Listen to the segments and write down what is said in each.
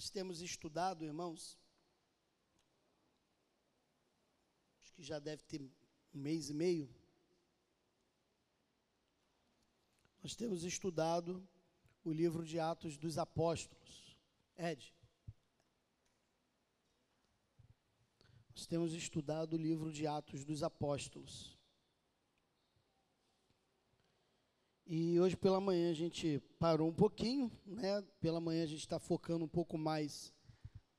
Nós temos estudado, irmãos, acho que já deve ter um mês e meio. Nós temos estudado o livro de Atos dos Apóstolos. Ed. Nós temos estudado o livro de Atos dos Apóstolos. E hoje pela manhã a gente parou um pouquinho, né? Pela manhã a gente está focando um pouco mais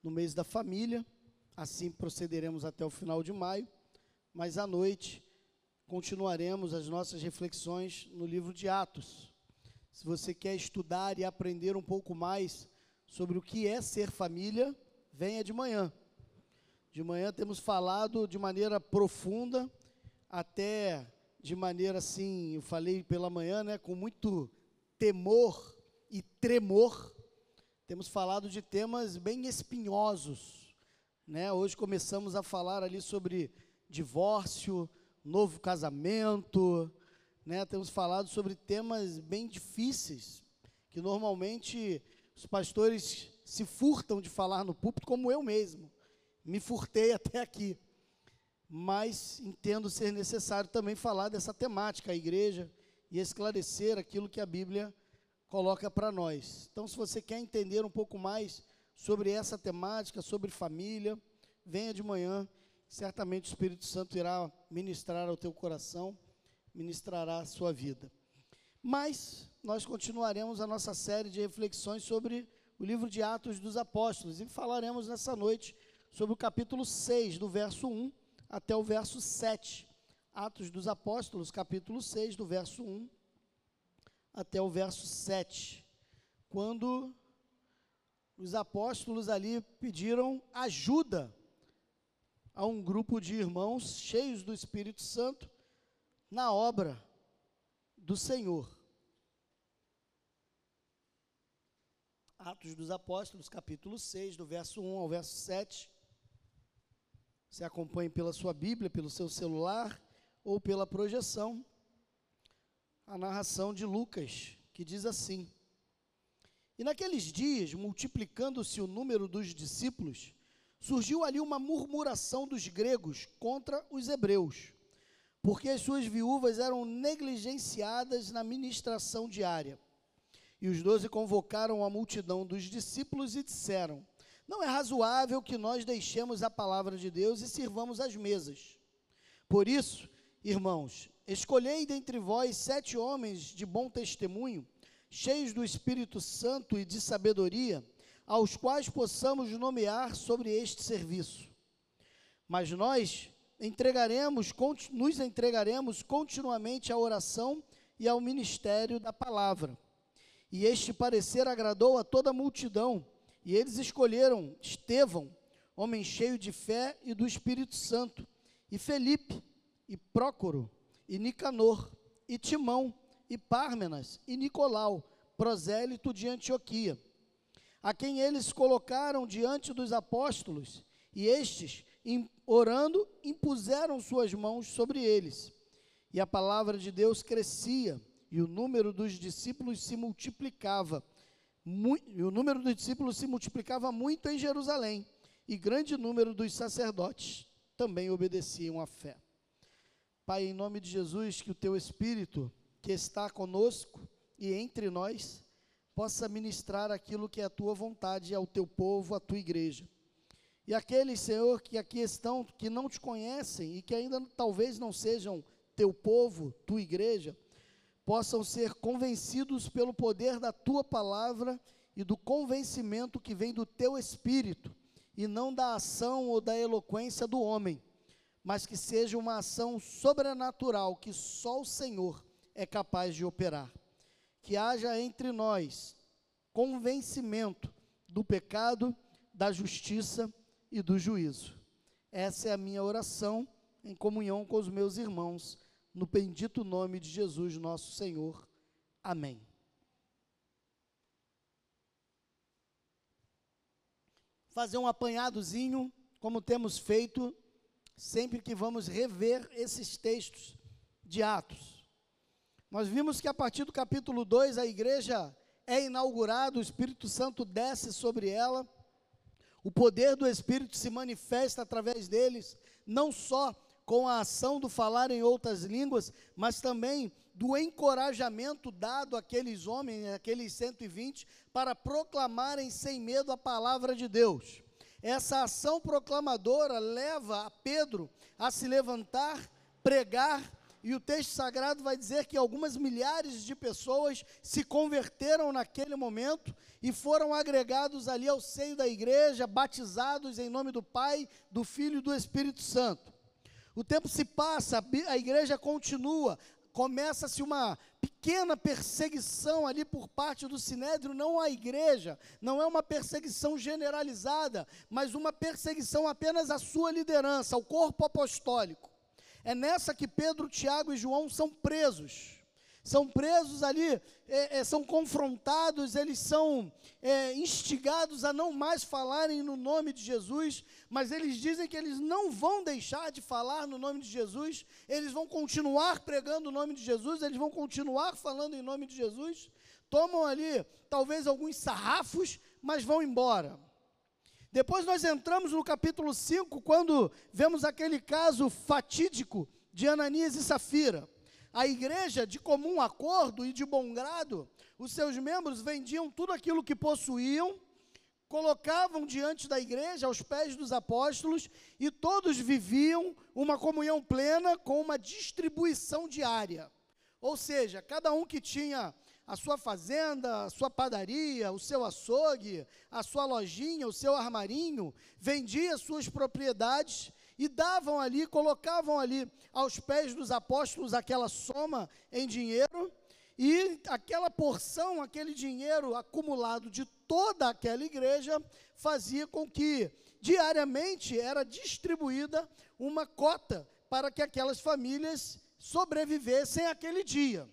no mês da família. Assim procederemos até o final de maio. Mas à noite continuaremos as nossas reflexões no livro de Atos. Se você quer estudar e aprender um pouco mais sobre o que é ser família, venha de manhã. De manhã temos falado de maneira profunda, até de maneira assim, eu falei pela manhã, né, com muito temor e tremor. Temos falado de temas bem espinhosos, né? Hoje começamos a falar ali sobre divórcio, novo casamento, né? Temos falado sobre temas bem difíceis, que normalmente os pastores se furtam de falar no púlpito, como eu mesmo. Me furtei até aqui mas entendo ser necessário também falar dessa temática, a igreja, e esclarecer aquilo que a Bíblia coloca para nós. Então, se você quer entender um pouco mais sobre essa temática, sobre família, venha de manhã, certamente o Espírito Santo irá ministrar ao teu coração, ministrará a sua vida. Mas nós continuaremos a nossa série de reflexões sobre o livro de Atos dos Apóstolos e falaremos nessa noite sobre o capítulo 6, do verso 1 até o verso 7. Atos dos Apóstolos, capítulo 6, do verso 1 até o verso 7. Quando os apóstolos ali pediram ajuda a um grupo de irmãos cheios do Espírito Santo na obra do Senhor. Atos dos Apóstolos, capítulo 6, do verso 1 ao verso 7. Você acompanhe pela sua Bíblia, pelo seu celular ou pela projeção. A narração de Lucas, que diz assim: E naqueles dias, multiplicando-se o número dos discípulos, surgiu ali uma murmuração dos gregos contra os hebreus, porque as suas viúvas eram negligenciadas na ministração diária. E os doze convocaram a multidão dos discípulos e disseram: não é razoável que nós deixemos a palavra de Deus e sirvamos as mesas. Por isso, irmãos, escolhei dentre vós sete homens de bom testemunho, cheios do Espírito Santo e de sabedoria, aos quais possamos nomear sobre este serviço. Mas nós entregaremos, nos entregaremos continuamente à oração e ao ministério da palavra. E este parecer agradou a toda a multidão, e eles escolheram Estevão, homem cheio de fé e do Espírito Santo, e Felipe, e Prócoro, e Nicanor, e Timão, e Pármenas, e Nicolau, prosélito de Antioquia, a quem eles colocaram diante dos apóstolos, e estes, orando, impuseram suas mãos sobre eles. E a palavra de Deus crescia, e o número dos discípulos se multiplicava o número dos discípulos se multiplicava muito em Jerusalém, e grande número dos sacerdotes também obedeciam à fé. Pai, em nome de Jesus, que o teu Espírito, que está conosco e entre nós, possa ministrar aquilo que é a tua vontade ao teu povo, à tua igreja. E aqueles, Senhor, que aqui estão, que não te conhecem e que ainda talvez não sejam teu povo, tua igreja, possam ser convencidos pelo poder da tua palavra e do convencimento que vem do teu espírito, e não da ação ou da eloquência do homem, mas que seja uma ação sobrenatural que só o Senhor é capaz de operar. Que haja entre nós convencimento do pecado, da justiça e do juízo. Essa é a minha oração em comunhão com os meus irmãos no bendito nome de Jesus, nosso Senhor. Amém. Fazer um apanhadozinho, como temos feito sempre que vamos rever esses textos de Atos. Nós vimos que a partir do capítulo 2 a igreja é inaugurada, o Espírito Santo desce sobre ela, O poder do Espírito se manifesta através deles, não só com a ação do falar em outras línguas, mas também do encorajamento dado àqueles homens, aqueles 120, para proclamarem sem medo a palavra de Deus. Essa ação proclamadora leva a Pedro a se levantar, pregar e o texto sagrado vai dizer que algumas milhares de pessoas se converteram naquele momento e foram agregados ali ao seio da igreja, batizados em nome do Pai, do Filho e do Espírito Santo. O tempo se passa, a igreja continua, começa-se uma pequena perseguição ali por parte do sinédrio, não à igreja, não é uma perseguição generalizada, mas uma perseguição apenas à sua liderança, ao corpo apostólico. É nessa que Pedro, Tiago e João são presos. São presos ali, é, é, são confrontados, eles são é, instigados a não mais falarem no nome de Jesus, mas eles dizem que eles não vão deixar de falar no nome de Jesus, eles vão continuar pregando o nome de Jesus, eles vão continuar falando em nome de Jesus. Tomam ali, talvez, alguns sarrafos, mas vão embora. Depois nós entramos no capítulo 5, quando vemos aquele caso fatídico de Ananias e Safira. A igreja, de comum acordo e de bom grado, os seus membros vendiam tudo aquilo que possuíam, colocavam diante da igreja, aos pés dos apóstolos, e todos viviam uma comunhão plena com uma distribuição diária. Ou seja, cada um que tinha a sua fazenda, a sua padaria, o seu açougue, a sua lojinha, o seu armarinho, vendia suas propriedades e davam ali, colocavam ali aos pés dos apóstolos aquela soma em dinheiro, e aquela porção, aquele dinheiro acumulado de toda aquela igreja, fazia com que diariamente era distribuída uma cota para que aquelas famílias sobrevivessem aquele dia.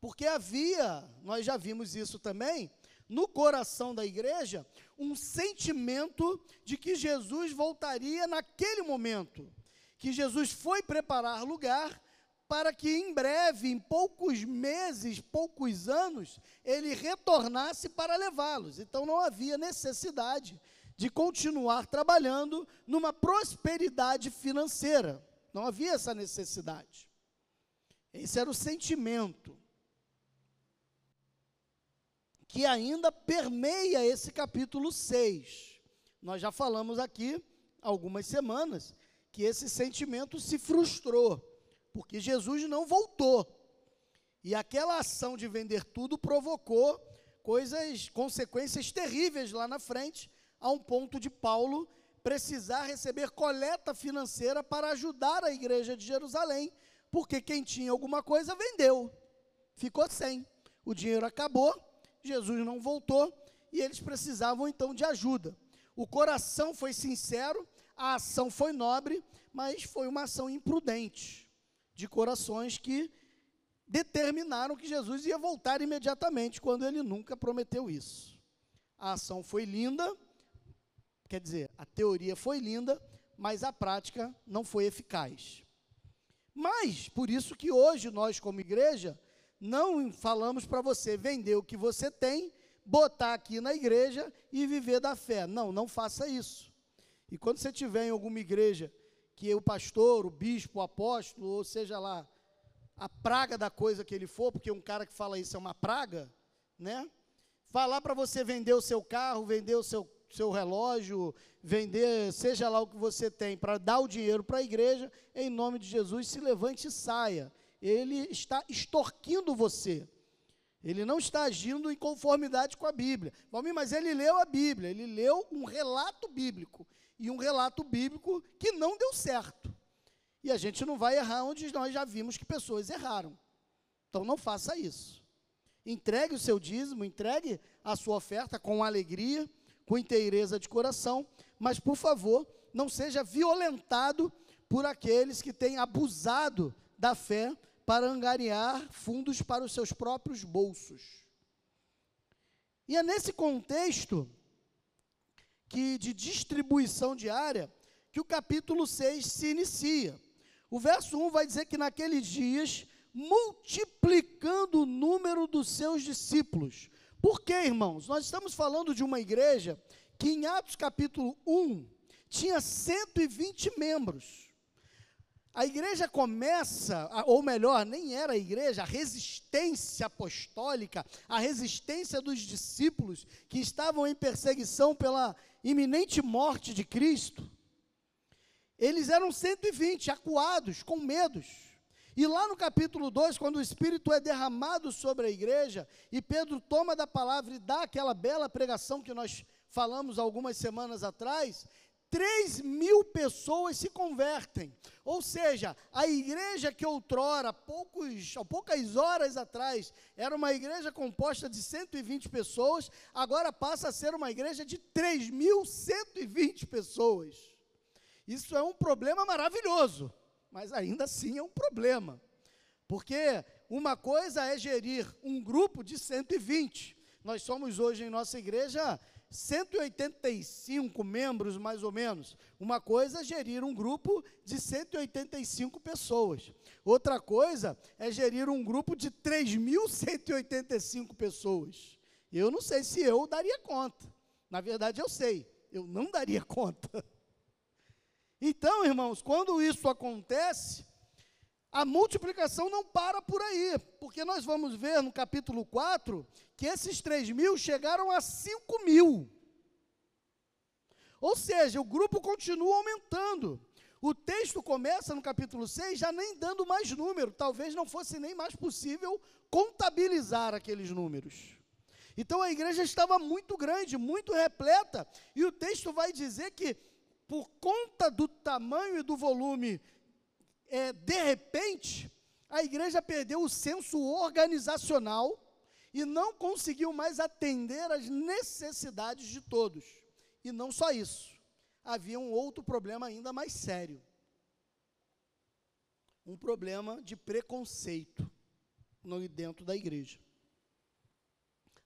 Porque havia, nós já vimos isso também, no coração da igreja, um sentimento de que Jesus voltaria naquele momento. Que Jesus foi preparar lugar para que em breve, em poucos meses, poucos anos, ele retornasse para levá-los. Então não havia necessidade de continuar trabalhando numa prosperidade financeira. Não havia essa necessidade. Esse era o sentimento que ainda permeia esse capítulo 6. Nós já falamos aqui algumas semanas que esse sentimento se frustrou, porque Jesus não voltou. E aquela ação de vender tudo provocou coisas, consequências terríveis lá na frente, a um ponto de Paulo precisar receber coleta financeira para ajudar a igreja de Jerusalém, porque quem tinha alguma coisa vendeu, ficou sem. O dinheiro acabou Jesus não voltou e eles precisavam então de ajuda. O coração foi sincero, a ação foi nobre, mas foi uma ação imprudente de corações que determinaram que Jesus ia voltar imediatamente, quando ele nunca prometeu isso. A ação foi linda, quer dizer, a teoria foi linda, mas a prática não foi eficaz. Mas, por isso que hoje nós, como igreja, não falamos para você vender o que você tem, botar aqui na igreja e viver da fé. Não, não faça isso. E quando você tiver em alguma igreja que o pastor, o bispo, o apóstolo, ou seja lá, a praga da coisa que ele for, porque um cara que fala isso é uma praga, né? Falar para você vender o seu carro, vender o seu, seu relógio, vender, seja lá o que você tem, para dar o dinheiro para a igreja, em nome de Jesus, se levante e saia ele está extorquindo você. Ele não está agindo em conformidade com a Bíblia. Valmir, mas ele leu a Bíblia, ele leu um relato bíblico. E um relato bíblico que não deu certo. E a gente não vai errar onde nós já vimos que pessoas erraram. Então não faça isso. Entregue o seu dízimo, entregue a sua oferta com alegria, com inteireza de coração, mas por favor, não seja violentado por aqueles que têm abusado da fé para angariar fundos para os seus próprios bolsos. E é nesse contexto que de distribuição diária que o capítulo 6 se inicia. O verso 1 vai dizer que naqueles dias, multiplicando o número dos seus discípulos. Por quê, irmãos? Nós estamos falando de uma igreja que em Atos capítulo 1 tinha 120 membros. A igreja começa, ou melhor, nem era a igreja, a resistência apostólica, a resistência dos discípulos que estavam em perseguição pela iminente morte de Cristo. Eles eram 120, acuados, com medos. E lá no capítulo 2, quando o Espírito é derramado sobre a igreja, e Pedro toma da palavra e dá aquela bela pregação que nós falamos algumas semanas atrás, 3 mil pessoas se convertem. Ou seja, a igreja que outrora, poucos, poucas horas atrás, era uma igreja composta de 120 pessoas, agora passa a ser uma igreja de 3.120 pessoas. Isso é um problema maravilhoso, mas ainda assim é um problema. Porque uma coisa é gerir um grupo de 120. Nós somos hoje em nossa igreja 185 membros, mais ou menos. Uma coisa é gerir um grupo de 185 pessoas. Outra coisa é gerir um grupo de 3.185 pessoas. Eu não sei se eu daria conta. Na verdade, eu sei. Eu não daria conta. Então, irmãos, quando isso acontece, a multiplicação não para por aí, porque nós vamos ver no capítulo 4 que esses 3 mil chegaram a 5 mil. Ou seja, o grupo continua aumentando. O texto começa no capítulo 6 já nem dando mais número, talvez não fosse nem mais possível contabilizar aqueles números. Então a igreja estava muito grande, muito repleta, e o texto vai dizer que, por conta do tamanho e do volume é, de repente, a igreja perdeu o senso organizacional e não conseguiu mais atender às necessidades de todos. E não só isso, havia um outro problema ainda mais sério. Um problema de preconceito dentro da igreja.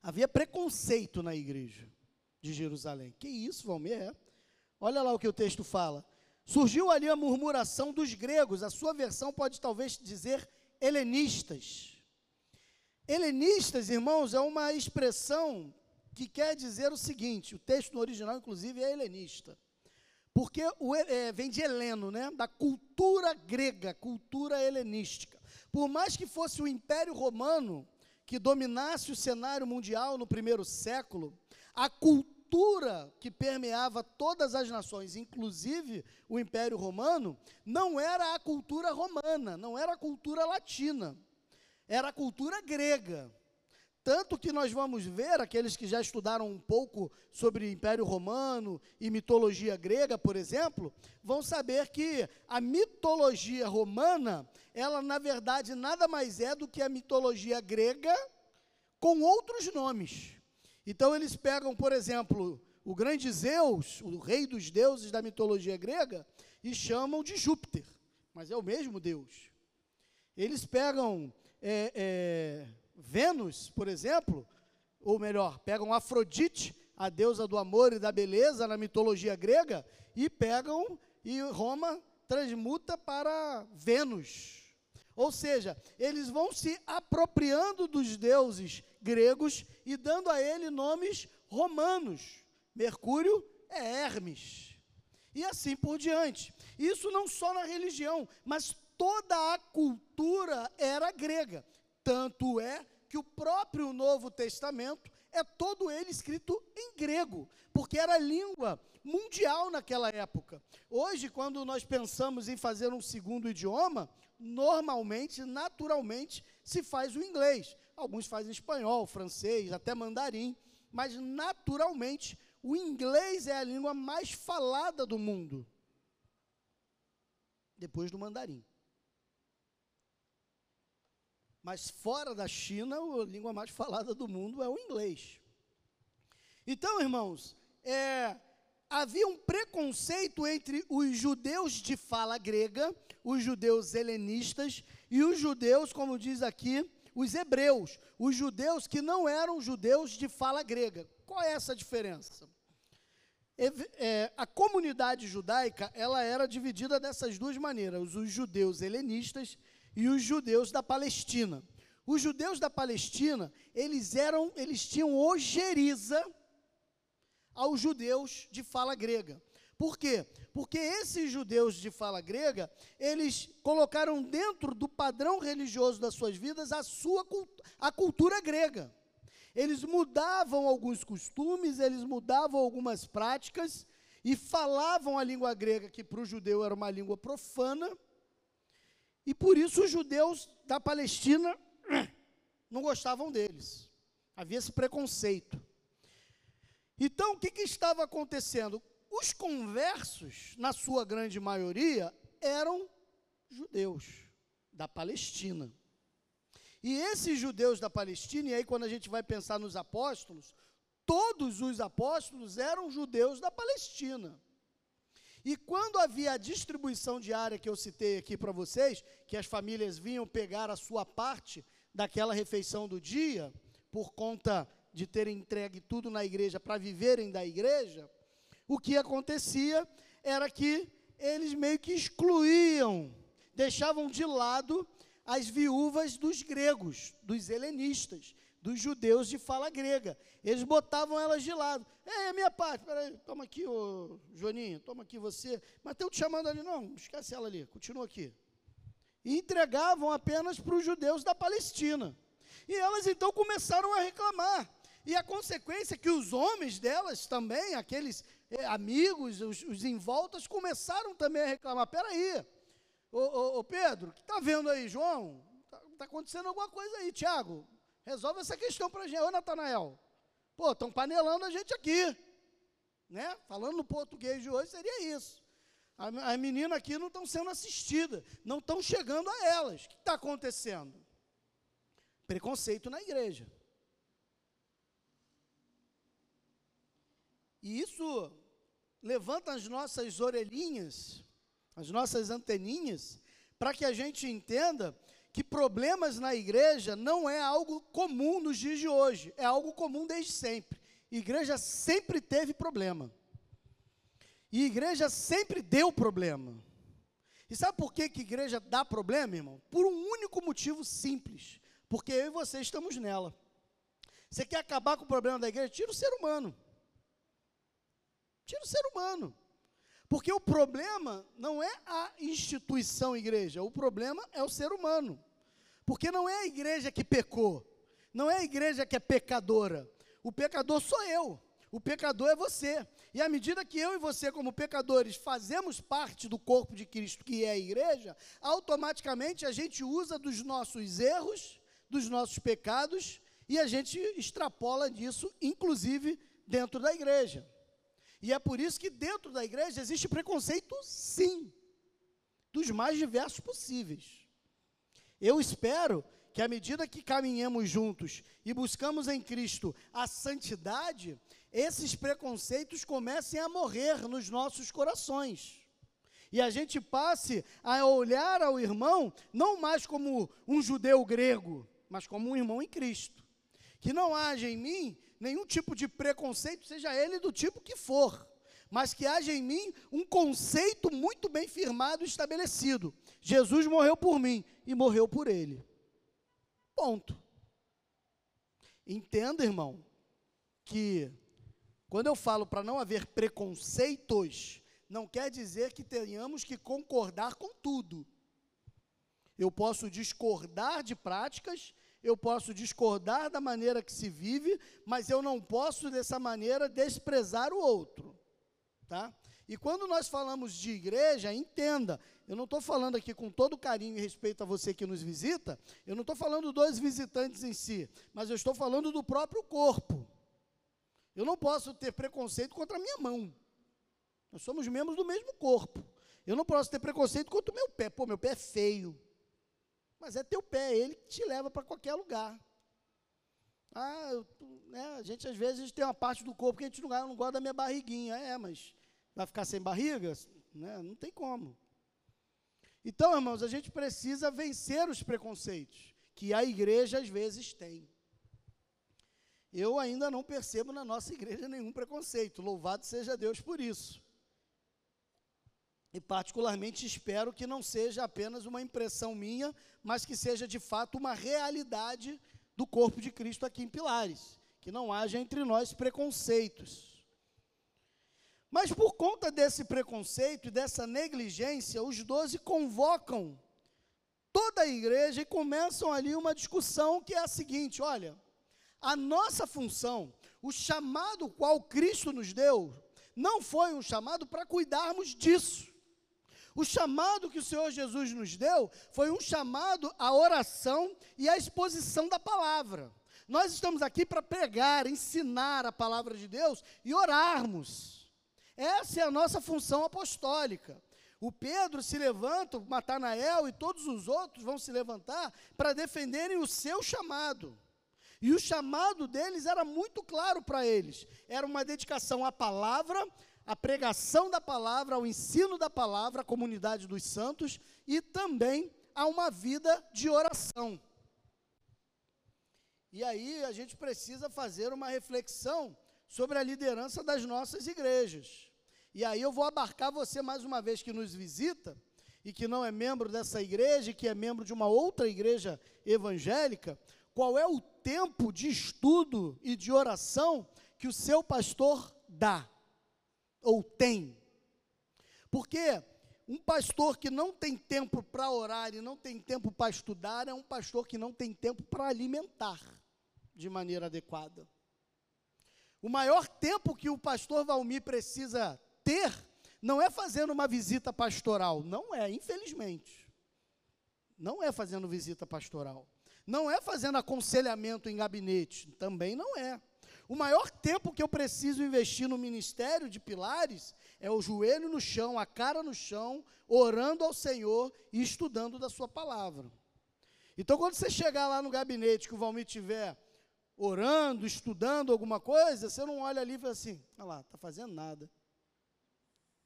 Havia preconceito na igreja de Jerusalém. Que isso, Valmir? É. Olha lá o que o texto fala. Surgiu ali a murmuração dos gregos, a sua versão pode talvez dizer helenistas. Helenistas, irmãos, é uma expressão que quer dizer o seguinte: o texto no original, inclusive, é helenista. Porque o, é, vem de Heleno, né, da cultura grega, cultura helenística. Por mais que fosse o Império Romano que dominasse o cenário mundial no primeiro século, a cultura cultura que permeava todas as nações, inclusive o Império Romano, não era a cultura romana, não era a cultura latina, era a cultura grega. Tanto que nós vamos ver, aqueles que já estudaram um pouco sobre Império Romano e mitologia grega, por exemplo, vão saber que a mitologia romana, ela na verdade nada mais é do que a mitologia grega com outros nomes. Então eles pegam, por exemplo, o grande Zeus, o rei dos deuses da mitologia grega, e chamam de Júpiter, mas é o mesmo Deus. Eles pegam é, é, Vênus, por exemplo, ou melhor, pegam Afrodite, a deusa do amor e da beleza na mitologia grega, e pegam e Roma transmuta para Vênus. Ou seja, eles vão se apropriando dos deuses gregos e dando a ele nomes romanos. Mercúrio é Hermes. E assim por diante. Isso não só na religião, mas toda a cultura era grega. Tanto é que o próprio Novo Testamento é todo ele escrito em grego, porque era língua mundial naquela época. Hoje, quando nós pensamos em fazer um segundo idioma, normalmente, naturalmente, se faz o inglês alguns fazem espanhol, francês, até mandarim, mas naturalmente o inglês é a língua mais falada do mundo, depois do mandarim. Mas fora da China, a língua mais falada do mundo é o inglês. Então, irmãos, é, havia um preconceito entre os judeus de fala grega, os judeus helenistas e os judeus, como diz aqui, os hebreus, os judeus que não eram judeus de fala grega. Qual é essa diferença? É, a comunidade judaica ela era dividida dessas duas maneiras: os judeus helenistas e os judeus da Palestina. Os judeus da Palestina eles eram, eles tinham ojeriza aos judeus de fala grega. Por quê? Porque esses judeus de fala grega, eles colocaram dentro do padrão religioso das suas vidas a sua a cultura grega. Eles mudavam alguns costumes, eles mudavam algumas práticas e falavam a língua grega, que para o judeu era uma língua profana. E por isso os judeus da Palestina não gostavam deles. Havia esse preconceito. Então, o que, que estava acontecendo? Os conversos, na sua grande maioria, eram judeus da Palestina. E esses judeus da Palestina, e aí quando a gente vai pensar nos apóstolos, todos os apóstolos eram judeus da Palestina. E quando havia a distribuição diária que eu citei aqui para vocês, que as famílias vinham pegar a sua parte daquela refeição do dia, por conta de terem entregue tudo na igreja para viverem da igreja, o que acontecia era que eles meio que excluíam, deixavam de lado as viúvas dos gregos, dos helenistas, dos judeus de fala grega. Eles botavam elas de lado. É, minha parte, peraí, toma aqui, ô Joninho, toma aqui você. Mas te chamando ali, não, esquece ela ali, continua aqui. E entregavam apenas para os judeus da Palestina. E elas então começaram a reclamar. E a consequência é que os homens delas também, aqueles eh, amigos, os, os envoltas, começaram também a reclamar. Peraí, ô, ô, ô Pedro, que está vendo aí, João? Está tá acontecendo alguma coisa aí, Tiago. Resolve essa questão para a gente. Ô, Natanael, pô, estão panelando a gente aqui. Né? Falando no português de hoje, seria isso. As meninas aqui não estão sendo assistidas, não estão chegando a elas. O que está acontecendo? Preconceito na igreja. E isso levanta as nossas orelhinhas, as nossas anteninhas, para que a gente entenda que problemas na igreja não é algo comum nos dias de hoje, é algo comum desde sempre. Igreja sempre teve problema. E igreja sempre deu problema. E sabe por que, que igreja dá problema, irmão? Por um único motivo simples. Porque eu e você estamos nela. Você quer acabar com o problema da igreja? Tira o ser humano. Tira o ser humano. Porque o problema não é a instituição igreja, o problema é o ser humano. Porque não é a igreja que pecou, não é a igreja que é pecadora. O pecador sou eu, o pecador é você. E à medida que eu e você, como pecadores, fazemos parte do corpo de Cristo, que é a igreja, automaticamente a gente usa dos nossos erros, dos nossos pecados, e a gente extrapola disso, inclusive dentro da igreja. E é por isso que dentro da igreja existe preconceito, sim, dos mais diversos possíveis. Eu espero que à medida que caminhemos juntos e buscamos em Cristo a santidade, esses preconceitos comecem a morrer nos nossos corações. E a gente passe a olhar ao irmão não mais como um judeu grego, mas como um irmão em Cristo. Que não haja em mim nenhum tipo de preconceito, seja ele do tipo que for, mas que haja em mim um conceito muito bem firmado e estabelecido. Jesus morreu por mim e morreu por ele. Ponto. Entenda, irmão, que quando eu falo para não haver preconceitos, não quer dizer que tenhamos que concordar com tudo. Eu posso discordar de práticas eu posso discordar da maneira que se vive, mas eu não posso dessa maneira desprezar o outro, tá? E quando nós falamos de igreja, entenda, eu não estou falando aqui com todo carinho e respeito a você que nos visita, eu não estou falando dos visitantes em si, mas eu estou falando do próprio corpo. Eu não posso ter preconceito contra a minha mão. Nós somos membros do mesmo corpo. Eu não posso ter preconceito contra o meu pé. Pô, meu pé é feio. Mas é teu pé, ele que te leva para qualquer lugar. Ah, eu, né, a gente às vezes tem uma parte do corpo que a gente não, não gosta da minha barriguinha. É, mas vai ficar sem barriga? Né, não tem como. Então, irmãos, a gente precisa vencer os preconceitos que a igreja às vezes tem. Eu ainda não percebo na nossa igreja nenhum preconceito. Louvado seja Deus por isso. E, particularmente, espero que não seja apenas uma impressão minha, mas que seja de fato uma realidade do corpo de Cristo aqui em Pilares. Que não haja entre nós preconceitos. Mas por conta desse preconceito e dessa negligência, os doze convocam toda a igreja e começam ali uma discussão que é a seguinte: olha, a nossa função, o chamado qual Cristo nos deu, não foi um chamado para cuidarmos disso. O chamado que o Senhor Jesus nos deu foi um chamado à oração e à exposição da palavra. Nós estamos aqui para pregar, ensinar a palavra de Deus e orarmos. Essa é a nossa função apostólica. O Pedro se levanta, o Matanael e todos os outros vão se levantar para defenderem o seu chamado. E o chamado deles era muito claro para eles. Era uma dedicação à palavra, à pregação da palavra, ao ensino da palavra, à comunidade dos santos e também a uma vida de oração. E aí a gente precisa fazer uma reflexão sobre a liderança das nossas igrejas. E aí eu vou abarcar você mais uma vez que nos visita e que não é membro dessa igreja, que é membro de uma outra igreja evangélica, qual é o tempo de estudo e de oração que o seu pastor dá ou tem. Porque um pastor que não tem tempo para orar e não tem tempo para estudar é um pastor que não tem tempo para alimentar de maneira adequada. O maior tempo que o pastor Valmir precisa ter não é fazendo uma visita pastoral, não é, infelizmente. Não é fazendo visita pastoral. Não é fazendo aconselhamento em gabinete, também não é. O maior tempo que eu preciso investir no ministério de pilares é o joelho no chão, a cara no chão, orando ao Senhor e estudando da Sua palavra. Então, quando você chegar lá no gabinete que o Valmir tiver orando, estudando alguma coisa, você não olha ali e fala assim: olha lá, está fazendo nada.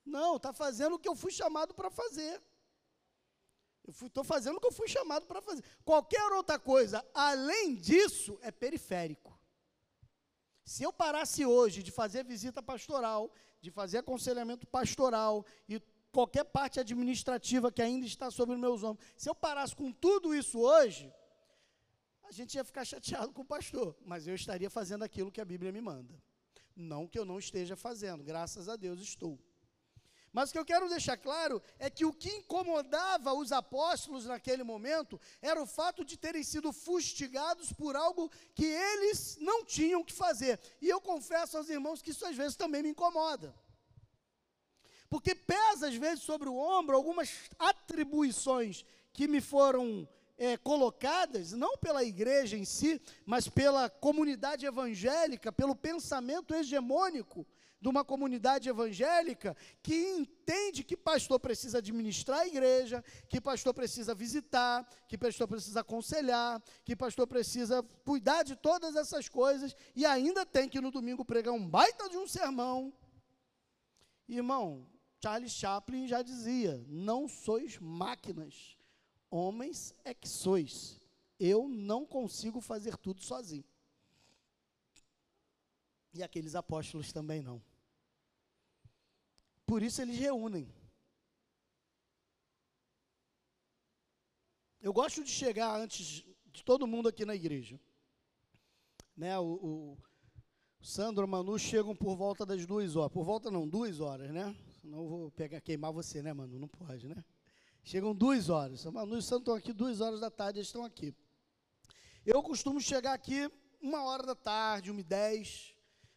Não, está fazendo o que eu fui chamado para fazer. Eu estou fazendo o que eu fui chamado para fazer. Qualquer outra coisa além disso é periférico. Se eu parasse hoje de fazer visita pastoral, de fazer aconselhamento pastoral e qualquer parte administrativa que ainda está sobre meus ombros, se eu parasse com tudo isso hoje, a gente ia ficar chateado com o pastor, mas eu estaria fazendo aquilo que a Bíblia me manda. Não que eu não esteja fazendo, graças a Deus estou. Mas o que eu quero deixar claro é que o que incomodava os apóstolos naquele momento era o fato de terem sido fustigados por algo que eles não tinham que fazer. E eu confesso aos irmãos que isso às vezes também me incomoda. Porque pesa às vezes sobre o ombro algumas atribuições que me foram é, colocadas, não pela igreja em si, mas pela comunidade evangélica, pelo pensamento hegemônico de uma comunidade evangélica que entende que pastor precisa administrar a igreja, que pastor precisa visitar, que pastor precisa aconselhar, que pastor precisa cuidar de todas essas coisas e ainda tem que no domingo pregar um baita de um sermão. Irmão, Charles Chaplin já dizia: não sois máquinas, homens é que sois. Eu não consigo fazer tudo sozinho. E aqueles apóstolos também não. Por isso eles reúnem. Eu gosto de chegar antes de todo mundo aqui na igreja. Né, o, o, Sandro e o Manu chegam por volta das duas horas. Por volta não, duas horas, né? Senão eu vou pegar, queimar você, né, Manu? Não pode, né? Chegam duas horas. O Manu e o Sandro estão aqui duas horas da tarde, eles estão aqui. Eu costumo chegar aqui uma hora da tarde, uma e dez.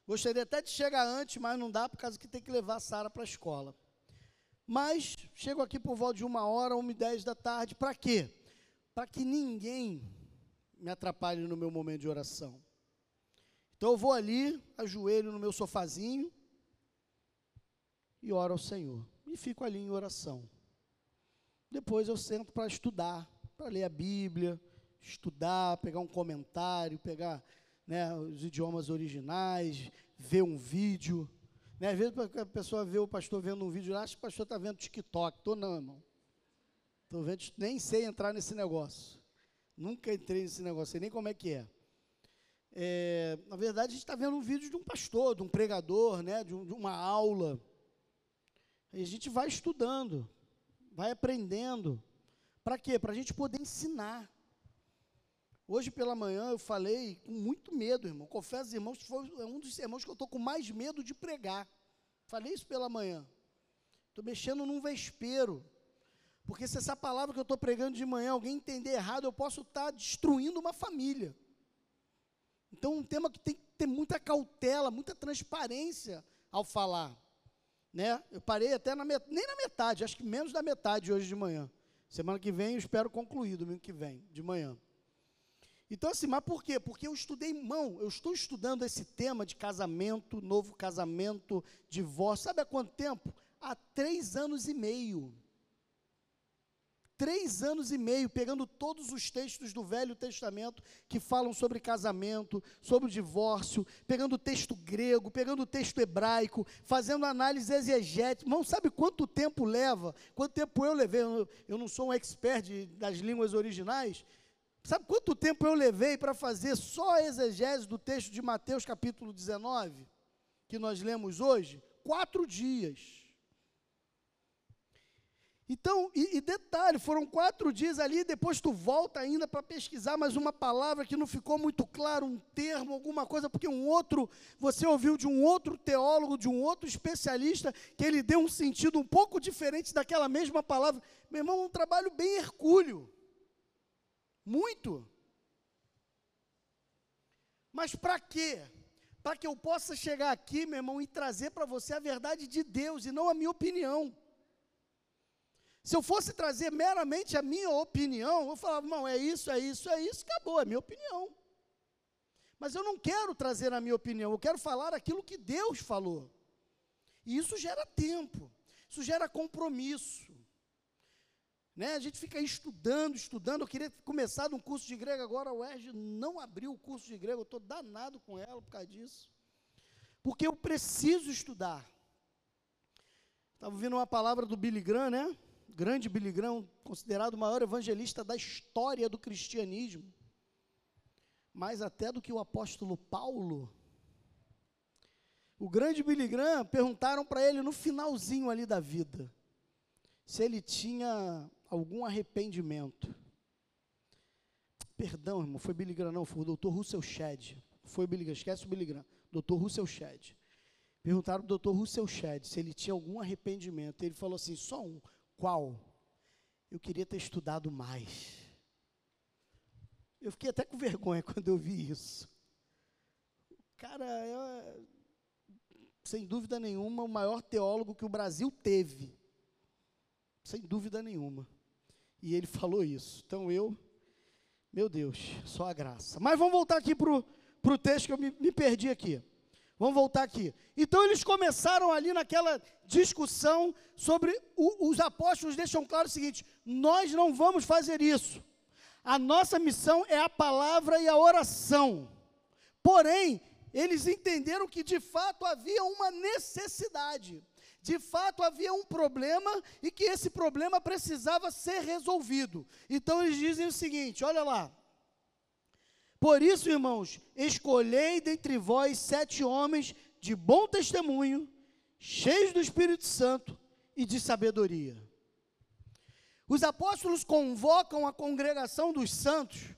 Gostaria até de chegar antes, mas não dá por causa que tem que levar a Sara para a escola. Mas chego aqui por volta de uma hora, uma e dez da tarde, para quê? Para que ninguém me atrapalhe no meu momento de oração. Então eu vou ali, ajoelho no meu sofazinho e oro ao Senhor. E fico ali em oração. Depois eu sento para estudar, para ler a Bíblia, estudar, pegar um comentário, pegar né, os idiomas originais, ver um vídeo. Né? Às vezes a pessoa vê o pastor vendo um vídeo, acha que o pastor está vendo TikTok. Estou não, irmão. Estou vendo, nem sei entrar nesse negócio. Nunca entrei nesse negócio, sei nem como é que é. é na verdade, a gente está vendo um vídeo de um pastor, de um pregador, né, de, um, de uma aula. E a gente vai estudando, vai aprendendo. Para quê? Para a gente poder ensinar. Hoje pela manhã eu falei com muito medo, irmão. Confesso, irmãos, que foi um dos sermões que eu estou com mais medo de pregar. Falei isso pela manhã. Estou mexendo num vespeiro. Porque se essa palavra que eu estou pregando de manhã alguém entender errado, eu posso estar tá destruindo uma família. Então, um tema que tem que ter muita cautela, muita transparência ao falar. Né? Eu parei até na nem na metade, acho que menos da metade hoje de manhã. Semana que vem eu espero concluir, domingo que vem, de manhã. Então, assim, mas por quê? Porque eu estudei mão, eu estou estudando esse tema de casamento, novo casamento, divórcio, sabe há quanto tempo? Há três anos e meio. Três anos e meio, pegando todos os textos do Velho Testamento que falam sobre casamento, sobre divórcio, pegando o texto grego, pegando o texto hebraico, fazendo análise exegética. Não sabe quanto tempo leva? Quanto tempo eu levei? Eu, não sou um expert das línguas originais, Sabe quanto tempo eu levei para fazer só a exegese do texto de Mateus capítulo 19, que nós lemos hoje? Quatro dias. Então, e, e, detalhe, foram quatro dias ali, depois tu volta ainda para pesquisar mais uma palavra que não ficou muito claro, um termo, alguma coisa, porque um outro, você ouviu de um outro teólogo, de um outro especialista, que ele deu um sentido um pouco diferente daquela mesma palavra. Meu irmão, um trabalho bem hercúleo. Muito. Mas para quê? Para que eu possa chegar aqui, meu irmão, e trazer para você a verdade de Deus e não a minha opinião. Se eu fosse trazer meramente a minha opinião, eu falava, não, é isso, é isso, é isso, acabou, é minha opinião. Mas eu não quero trazer a minha opinião, eu quero falar aquilo que Deus falou. E isso gera tempo, isso gera compromisso. Né? A gente fica estudando, estudando. Eu queria ter começado um curso de grego, agora o UERJ não abriu o curso de grego. Eu estou danado com ela por causa disso. Porque eu preciso estudar. Estava ouvindo uma palavra do Billy Graham, né? Grande Billy Graham, considerado o maior evangelista da história do cristianismo. Mais até do que o apóstolo Paulo. O grande Billy Graham perguntaram para ele no finalzinho ali da vida se ele tinha algum arrependimento. Perdão, irmão, foi Billy Graham, não, foi o doutor Russell Shedd. Foi Billy Graham, esquece o Billy Graham. Doutor Russell Shedd. Perguntaram ao doutor Russell Shedd se ele tinha algum arrependimento. Ele falou assim, só um. Qual? Eu queria ter estudado mais. Eu fiquei até com vergonha quando eu vi isso. Cara, é, sem dúvida nenhuma, o maior teólogo que o Brasil teve. Sem dúvida nenhuma. E ele falou isso. Então eu, meu Deus, só a graça. Mas vamos voltar aqui para o texto que eu me, me perdi aqui. Vamos voltar aqui. Então eles começaram ali naquela discussão sobre o, os apóstolos deixam claro o seguinte: nós não vamos fazer isso. A nossa missão é a palavra e a oração. Porém, eles entenderam que de fato havia uma necessidade de fato havia um problema e que esse problema precisava ser resolvido. Então eles dizem o seguinte: olha lá. Por isso, irmãos, escolhei dentre vós sete homens de bom testemunho, cheios do Espírito Santo e de sabedoria. Os apóstolos convocam a congregação dos santos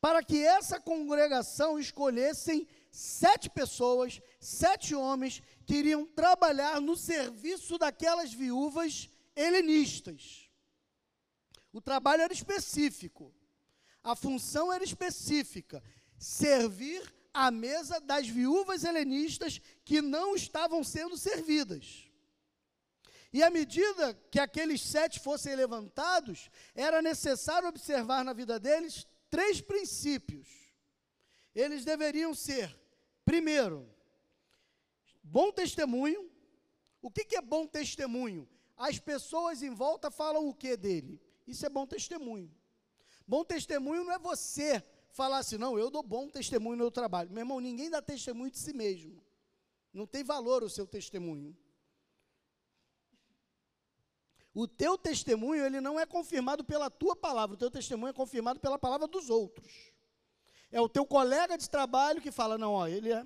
para que essa congregação escolhessem sete pessoas, sete homens que iriam trabalhar no serviço daquelas viúvas helenistas. O trabalho era específico, a função era específica: servir à mesa das viúvas helenistas que não estavam sendo servidas. E à medida que aqueles sete fossem levantados, era necessário observar na vida deles três princípios. Eles deveriam ser Primeiro, bom testemunho. O que, que é bom testemunho? As pessoas em volta falam o que dele? Isso é bom testemunho. Bom testemunho não é você falar assim, não, eu dou bom testemunho no meu trabalho. Meu irmão, ninguém dá testemunho de si mesmo. Não tem valor o seu testemunho. O teu testemunho, ele não é confirmado pela tua palavra, o teu testemunho é confirmado pela palavra dos outros. É o teu colega de trabalho que fala, não, ó, ele é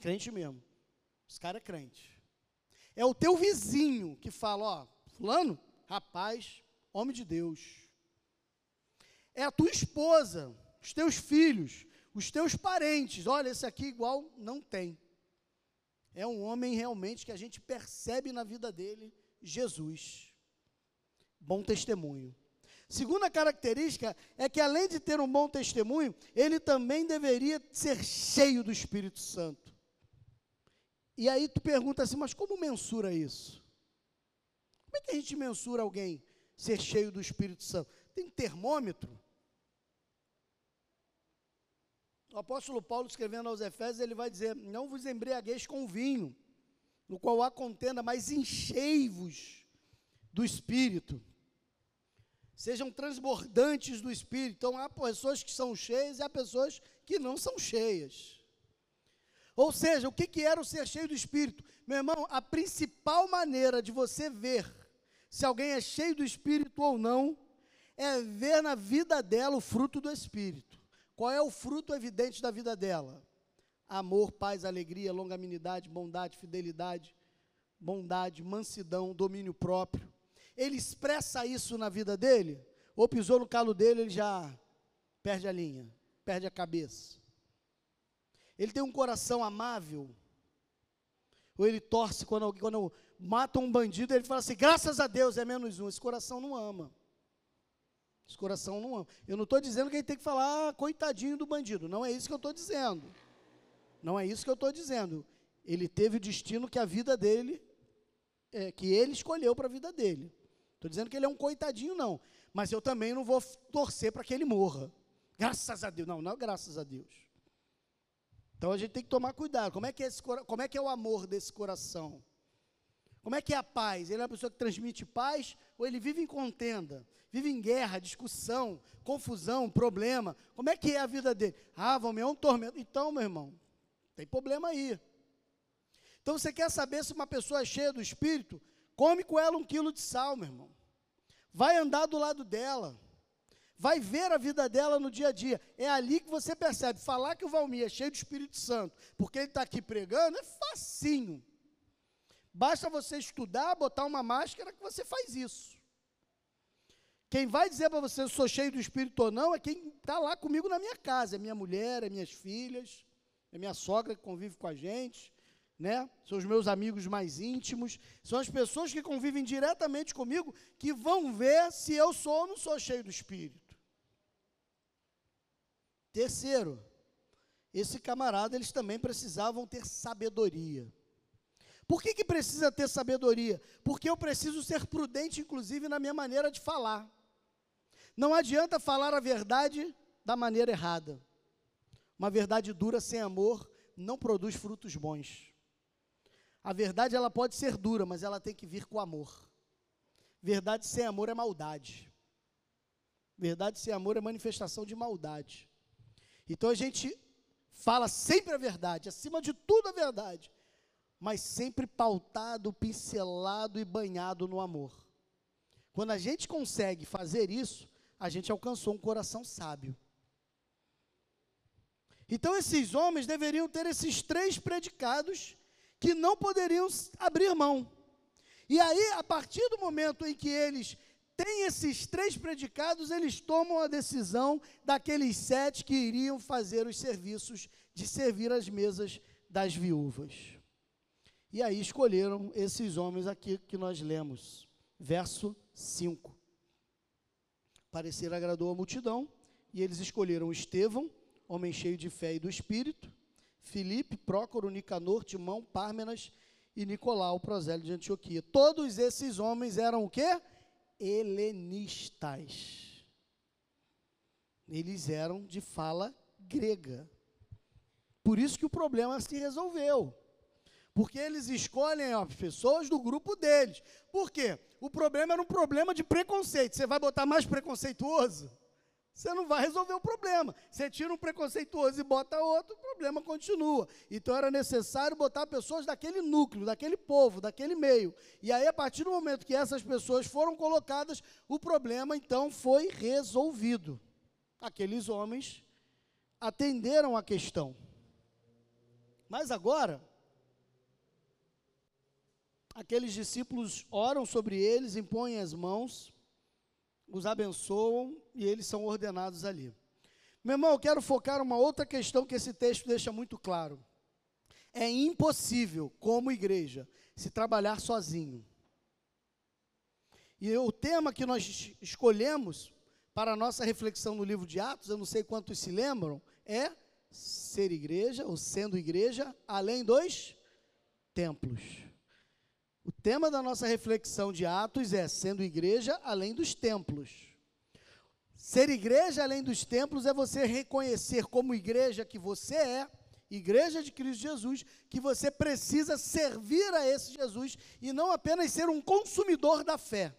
crente mesmo. Esse cara é crente. É o teu vizinho que fala, ó, fulano, rapaz, homem de Deus. É a tua esposa, os teus filhos, os teus parentes. Olha, esse aqui igual não tem. É um homem realmente que a gente percebe na vida dele Jesus. Bom testemunho. Segunda característica é que, além de ter um bom testemunho, ele também deveria ser cheio do Espírito Santo. E aí tu pergunta assim, mas como mensura isso? Como é que a gente mensura alguém ser cheio do Espírito Santo? Tem termômetro? O apóstolo Paulo, escrevendo aos Efésios, ele vai dizer: Não vos embriagueis com vinho, no qual há contenda, mas enchei-vos do Espírito sejam transbordantes do Espírito. Então, há pessoas que são cheias e há pessoas que não são cheias. Ou seja, o que, que era o ser cheio do Espírito? Meu irmão, a principal maneira de você ver se alguém é cheio do Espírito ou não, é ver na vida dela o fruto do Espírito. Qual é o fruto evidente da vida dela? Amor, paz, alegria, longanimidade, bondade, fidelidade, bondade, mansidão, domínio próprio ele expressa isso na vida dele, ou pisou no calo dele, ele já perde a linha, perde a cabeça. Ele tem um coração amável, ou ele torce quando, quando mata um bandido, ele fala assim: graças a Deus é menos um. Esse coração não ama. Esse coração não ama. Eu não estou dizendo que ele tem que falar, ah, coitadinho do bandido. Não é isso que eu estou dizendo. Não é isso que eu estou dizendo. Ele teve o destino que a vida dele, é, que ele escolheu para a vida dele. Estou dizendo que ele é um coitadinho, não. Mas eu também não vou torcer para que ele morra. Graças a Deus. Não, não é graças a Deus. Então a gente tem que tomar cuidado. Como é que é, esse, como é, que é o amor desse coração? Como é que é a paz? Ele é uma pessoa que transmite paz ou ele vive em contenda? Vive em guerra, discussão, confusão, problema. Como é que é a vida dele? Ah, Valmir, é um tormento. Então, meu irmão, tem problema aí. Então você quer saber se uma pessoa é cheia do Espírito? Come com ela um quilo de sal, meu irmão. Vai andar do lado dela. Vai ver a vida dela no dia a dia. É ali que você percebe. Falar que o Valmir é cheio do Espírito Santo, porque ele está aqui pregando, é facinho. Basta você estudar, botar uma máscara que você faz isso. Quem vai dizer para você se eu sou cheio do Espírito ou não é quem está lá comigo na minha casa. É minha mulher, é minhas filhas, é minha sogra que convive com a gente, né? São os meus amigos mais íntimos, são as pessoas que convivem diretamente comigo que vão ver se eu sou ou não sou cheio do Espírito. Terceiro, esse camarada, eles também precisavam ter sabedoria. Por que, que precisa ter sabedoria? Porque eu preciso ser prudente, inclusive, na minha maneira de falar. Não adianta falar a verdade da maneira errada. Uma verdade dura sem amor não produz frutos bons. A verdade ela pode ser dura, mas ela tem que vir com amor. Verdade sem amor é maldade. Verdade sem amor é manifestação de maldade. Então a gente fala sempre a verdade, acima de tudo a verdade, mas sempre pautado, pincelado e banhado no amor. Quando a gente consegue fazer isso, a gente alcançou um coração sábio. Então esses homens deveriam ter esses três predicados que não poderiam abrir mão. E aí, a partir do momento em que eles têm esses três predicados, eles tomam a decisão daqueles sete que iriam fazer os serviços de servir as mesas das viúvas. E aí escolheram esses homens aqui que nós lemos, verso 5. Parecer agradou a multidão, e eles escolheram Estevão, homem cheio de fé e do Espírito, Filipe, Prócoro, Nicanor, Timão, Pármenas e Nicolau, prosélio de Antioquia. Todos esses homens eram o quê? Helenistas. Eles eram de fala grega. Por isso que o problema se resolveu. Porque eles escolhem as pessoas do grupo deles. Por quê? O problema era um problema de preconceito. Você vai botar mais preconceituoso? Você não vai resolver o problema. Você tira um preconceituoso e bota outro, o problema continua. Então era necessário botar pessoas daquele núcleo, daquele povo, daquele meio. E aí, a partir do momento que essas pessoas foram colocadas, o problema então foi resolvido. Aqueles homens atenderam a questão. Mas agora, aqueles discípulos oram sobre eles, impõem as mãos os abençoam e eles são ordenados ali. Meu irmão, eu quero focar uma outra questão que esse texto deixa muito claro. É impossível, como igreja, se trabalhar sozinho. E o tema que nós escolhemos para a nossa reflexão no livro de Atos, eu não sei quantos se lembram, é ser igreja, ou sendo igreja, além dos templos. O tema da nossa reflexão de Atos é sendo igreja além dos templos. Ser igreja além dos templos é você reconhecer como igreja que você é, igreja de Cristo Jesus, que você precisa servir a esse Jesus e não apenas ser um consumidor da fé.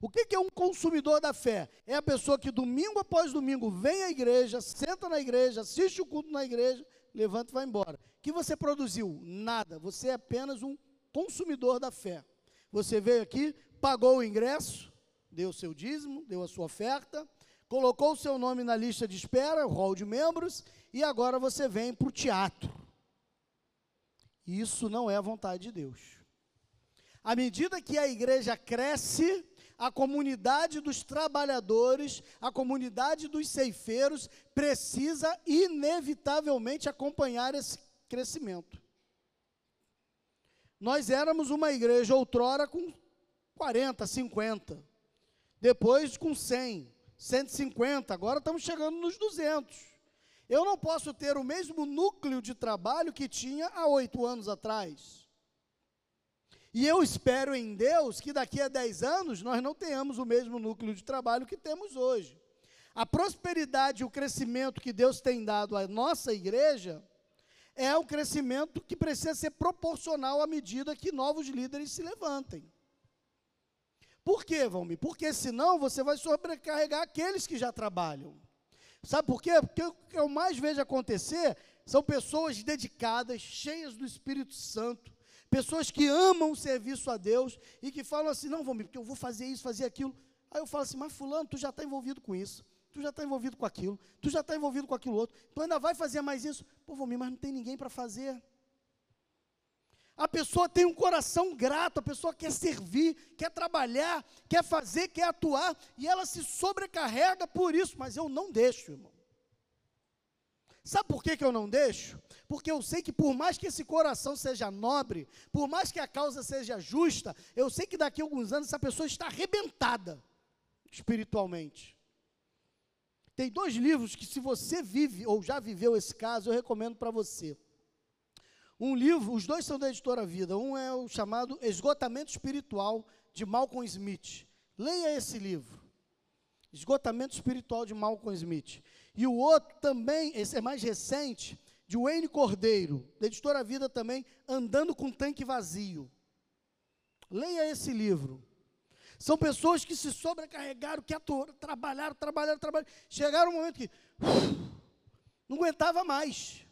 O que é um consumidor da fé? É a pessoa que domingo após domingo vem à igreja, senta na igreja, assiste o culto na igreja, levanta e vai embora. O que você produziu? Nada. Você é apenas um consumidor da fé. Você veio aqui, pagou o ingresso, deu seu dízimo, deu a sua oferta, colocou o seu nome na lista de espera, o rol de membros, e agora você vem para o teatro. Isso não é a vontade de Deus. À medida que a igreja cresce, a comunidade dos trabalhadores, a comunidade dos ceifeiros precisa inevitavelmente acompanhar esse crescimento. Nós éramos uma igreja outrora com 40, 50, depois com 100, 150, agora estamos chegando nos 200. Eu não posso ter o mesmo núcleo de trabalho que tinha há oito anos atrás. E eu espero em Deus que daqui a 10 anos nós não tenhamos o mesmo núcleo de trabalho que temos hoje. A prosperidade e o crescimento que Deus tem dado à nossa igreja é um crescimento que precisa ser proporcional à medida que novos líderes se levantem. Por quê, Valmir? Porque senão você vai sobrecarregar aqueles que já trabalham. Sabe por quê? Porque o que eu mais vejo acontecer são pessoas dedicadas, cheias do Espírito Santo, Pessoas que amam o serviço a Deus e que falam assim: não, vamos, porque eu vou fazer isso, fazer aquilo. Aí eu falo assim: mas Fulano, tu já está envolvido com isso, tu já está envolvido com aquilo, tu já está envolvido com aquilo outro, tu ainda vai fazer mais isso. Pô, Vomir, mas não tem ninguém para fazer. A pessoa tem um coração grato, a pessoa quer servir, quer trabalhar, quer fazer, quer atuar, e ela se sobrecarrega por isso, mas eu não deixo, irmão. Sabe por que, que eu não deixo? Porque eu sei que por mais que esse coração seja nobre, por mais que a causa seja justa, eu sei que daqui a alguns anos essa pessoa está arrebentada espiritualmente. Tem dois livros que, se você vive ou já viveu esse caso, eu recomendo para você. Um livro, os dois são da editora Vida. Um é o chamado Esgotamento Espiritual, de Malcolm Smith. Leia esse livro. Esgotamento Espiritual de Malcolm Smith. E o outro também, esse é mais recente, de Wayne Cordeiro, da editora Vida também, Andando com Tanque Vazio. Leia esse livro. São pessoas que se sobrecarregaram, que trabalharam, trabalharam, trabalharam. Chegaram um momento que uf, não aguentava mais,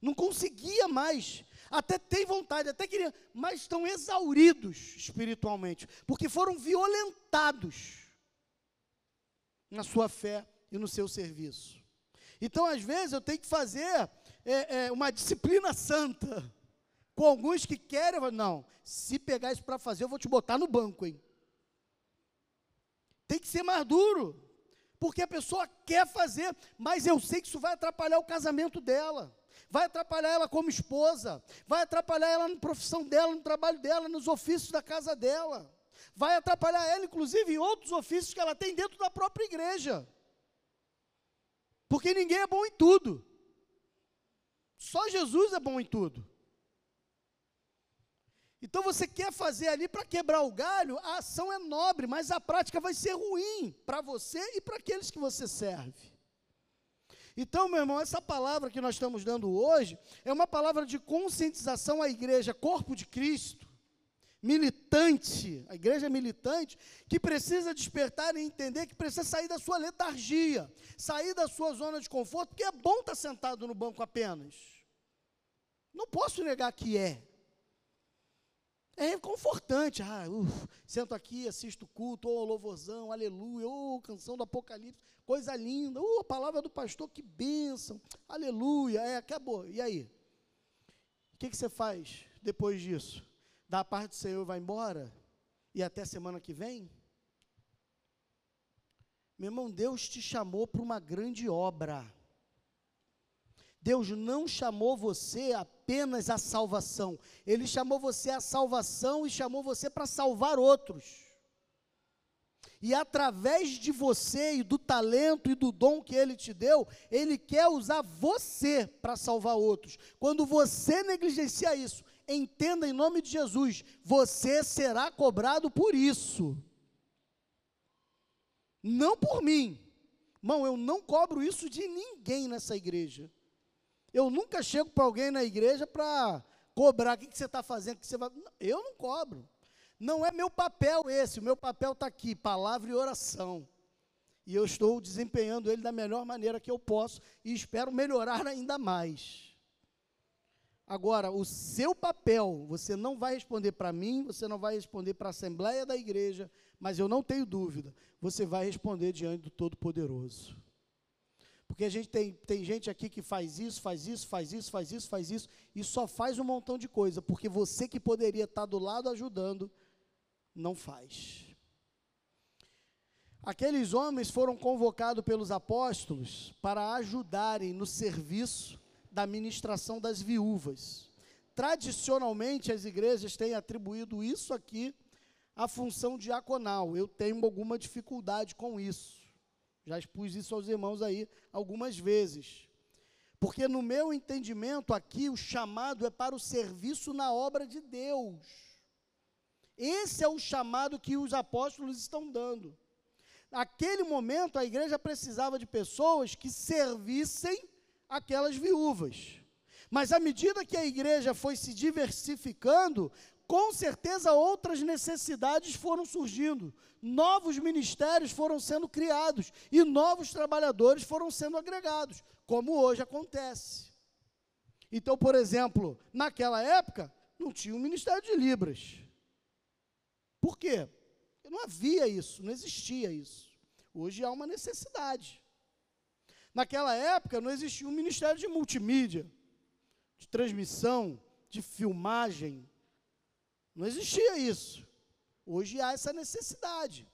não conseguia mais. Até tem vontade, até queria, mas estão exauridos espiritualmente, porque foram violentados na sua fé e no seu serviço. Então, às vezes, eu tenho que fazer é, é, uma disciplina santa. Com alguns que querem, não, se pegar isso para fazer, eu vou te botar no banco, hein? Tem que ser mais duro, porque a pessoa quer fazer, mas eu sei que isso vai atrapalhar o casamento dela, vai atrapalhar ela como esposa, vai atrapalhar ela na profissão dela, no trabalho dela, nos ofícios da casa dela, vai atrapalhar ela, inclusive, em outros ofícios que ela tem dentro da própria igreja. Porque ninguém é bom em tudo. Só Jesus é bom em tudo. Então você quer fazer ali para quebrar o galho, a ação é nobre, mas a prática vai ser ruim para você e para aqueles que você serve. Então, meu irmão, essa palavra que nós estamos dando hoje é uma palavra de conscientização à igreja, corpo de Cristo, militante, a igreja militante, que precisa despertar e entender que precisa sair da sua letargia, sair da sua zona de conforto, porque é bom estar sentado no banco apenas. Não posso negar que é. É confortante, ah, uf, sento aqui, assisto culto, ô oh, louvorzão, aleluia, ô oh, canção do Apocalipse, coisa linda, ô oh, a palavra do pastor, que bênção, aleluia, é, acabou, e aí? O que, que você faz depois disso? dá a parte do Senhor e vai embora, e até semana que vem? Meu irmão, Deus te chamou para uma grande obra. Deus não chamou você apenas à salvação, Ele chamou você à salvação e chamou você para salvar outros. E através de você e do talento e do dom que Ele te deu, Ele quer usar você para salvar outros. Quando você negligencia isso, entenda em nome de Jesus, você será cobrado por isso. Não por mim. Irmão, eu não cobro isso de ninguém nessa igreja. Eu nunca chego para alguém na igreja para cobrar o que, que você está fazendo, que você vai. Eu não cobro. Não é meu papel esse, o meu papel está aqui, palavra e oração. E eu estou desempenhando ele da melhor maneira que eu posso e espero melhorar ainda mais. Agora, o seu papel, você não vai responder para mim, você não vai responder para a Assembleia da Igreja, mas eu não tenho dúvida, você vai responder diante do Todo-Poderoso. Porque a gente tem, tem gente aqui que faz isso, faz isso, faz isso, faz isso, faz isso, e só faz um montão de coisa, porque você que poderia estar do lado ajudando, não faz. Aqueles homens foram convocados pelos apóstolos para ajudarem no serviço da ministração das viúvas. Tradicionalmente, as igrejas têm atribuído isso aqui à função diaconal. Eu tenho alguma dificuldade com isso. Já expus isso aos irmãos aí algumas vezes. Porque, no meu entendimento, aqui o chamado é para o serviço na obra de Deus. Esse é o chamado que os apóstolos estão dando. Naquele momento, a igreja precisava de pessoas que servissem aquelas viúvas. Mas à medida que a igreja foi se diversificando, com certeza outras necessidades foram surgindo, novos ministérios foram sendo criados e novos trabalhadores foram sendo agregados, como hoje acontece. Então, por exemplo, naquela época, não tinha um ministério de Libras. Por quê? Porque não havia isso, não existia isso. Hoje há uma necessidade. Naquela época não existia um ministério de multimídia, de transmissão, de filmagem. Não existia isso. Hoje há essa necessidade.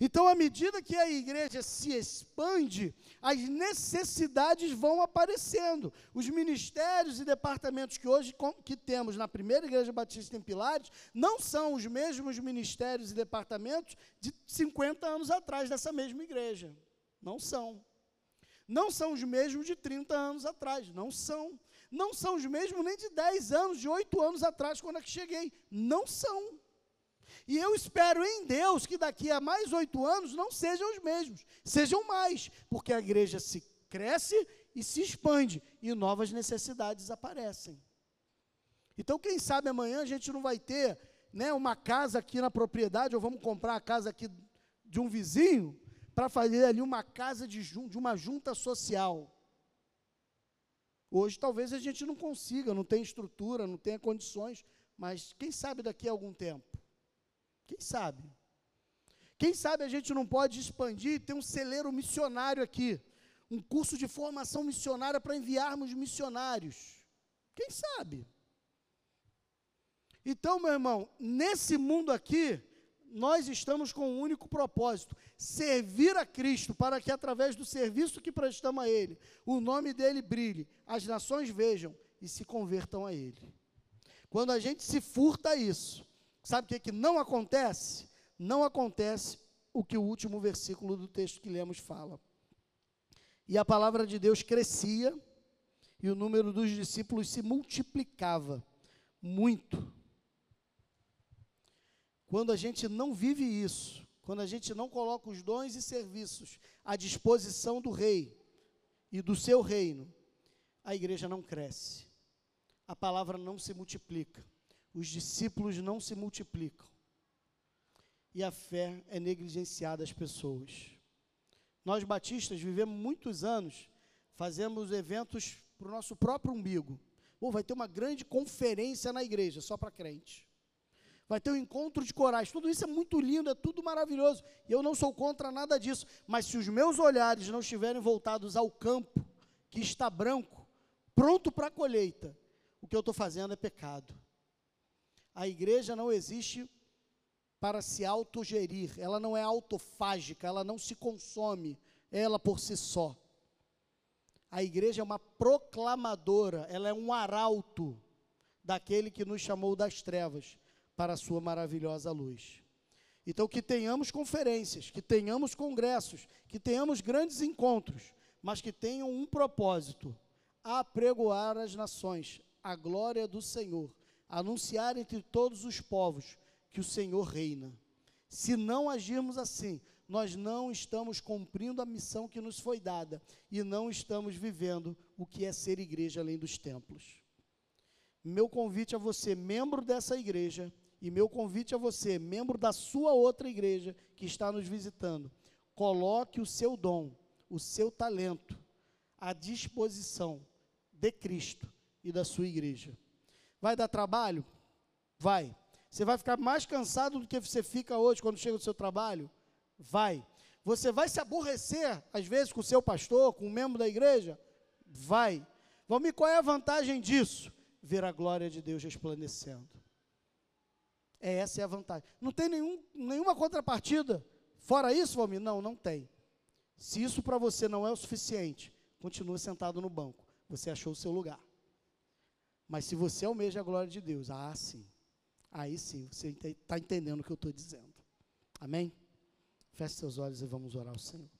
Então, à medida que a igreja se expande, as necessidades vão aparecendo. Os ministérios e departamentos que hoje que temos na primeira igreja batista em Pilares não são os mesmos ministérios e departamentos de 50 anos atrás dessa mesma igreja. Não são. Não são os mesmos de 30 anos atrás, não são. Não são os mesmos nem de 10 anos, de 8 anos atrás, quando é que cheguei. Não são. E eu espero em Deus que daqui a mais oito anos não sejam os mesmos, sejam mais, porque a igreja se cresce e se expande e novas necessidades aparecem. Então, quem sabe amanhã a gente não vai ter né, uma casa aqui na propriedade, ou vamos comprar a casa aqui de um vizinho, para fazer ali uma casa de, de uma junta social. Hoje talvez a gente não consiga, não tem estrutura, não tenha condições, mas quem sabe daqui a algum tempo? Quem sabe? Quem sabe a gente não pode expandir, ter um celeiro missionário aqui, um curso de formação missionária para enviarmos missionários. Quem sabe? Então, meu irmão, nesse mundo aqui, nós estamos com um único propósito: servir a Cristo, para que através do serviço que prestamos a Ele, o nome dele brilhe, as nações vejam e se convertam a Ele. Quando a gente se furta a isso, sabe o que, que não acontece? Não acontece o que o último versículo do texto que lemos fala. E a palavra de Deus crescia e o número dos discípulos se multiplicava muito. Quando a gente não vive isso, quando a gente não coloca os dons e serviços à disposição do rei e do seu reino, a igreja não cresce, a palavra não se multiplica, os discípulos não se multiplicam e a fé é negligenciada às pessoas. Nós batistas vivemos muitos anos, fazemos eventos para o nosso próprio umbigo. Ou vai ter uma grande conferência na igreja, só para crente vai ter um encontro de corais. Tudo isso é muito lindo, é tudo maravilhoso. E eu não sou contra nada disso. Mas se os meus olhares não estiverem voltados ao campo, que está branco, pronto para a colheita, o que eu estou fazendo é pecado. A igreja não existe para se autogerir, ela não é autofágica, ela não se consome, ela por si só. A igreja é uma proclamadora, ela é um arauto daquele que nos chamou das trevas para a sua maravilhosa luz. Então, que tenhamos conferências, que tenhamos congressos, que tenhamos grandes encontros, mas que tenham um propósito: apregoar as nações a glória do Senhor, anunciar entre todos os povos que o Senhor reina. Se não agirmos assim, nós não estamos cumprindo a missão que nos foi dada e não estamos vivendo o que é ser igreja além dos templos. Meu convite a você, membro dessa igreja, e meu convite a você, membro da sua outra igreja que está nos visitando, coloque o seu dom, o seu talento à disposição de Cristo e da sua igreja. Vai dar trabalho? Vai. Você vai ficar mais cansado do que você fica hoje quando chega no seu trabalho? Vai. Você vai se aborrecer, às vezes, com o seu pastor, com um membro da igreja? Vai. Ver qual é a vantagem disso? Ver a glória de Deus resplandecendo. É, essa é a vantagem. Não tem nenhum, nenhuma contrapartida. Fora isso, Valmir? Não, não tem. Se isso para você não é o suficiente, continue sentado no banco. Você achou o seu lugar. Mas se você almeja a glória de Deus, ah, sim. Aí sim, você está entendendo o que eu estou dizendo. Amém? Feche seus olhos e vamos orar ao Senhor.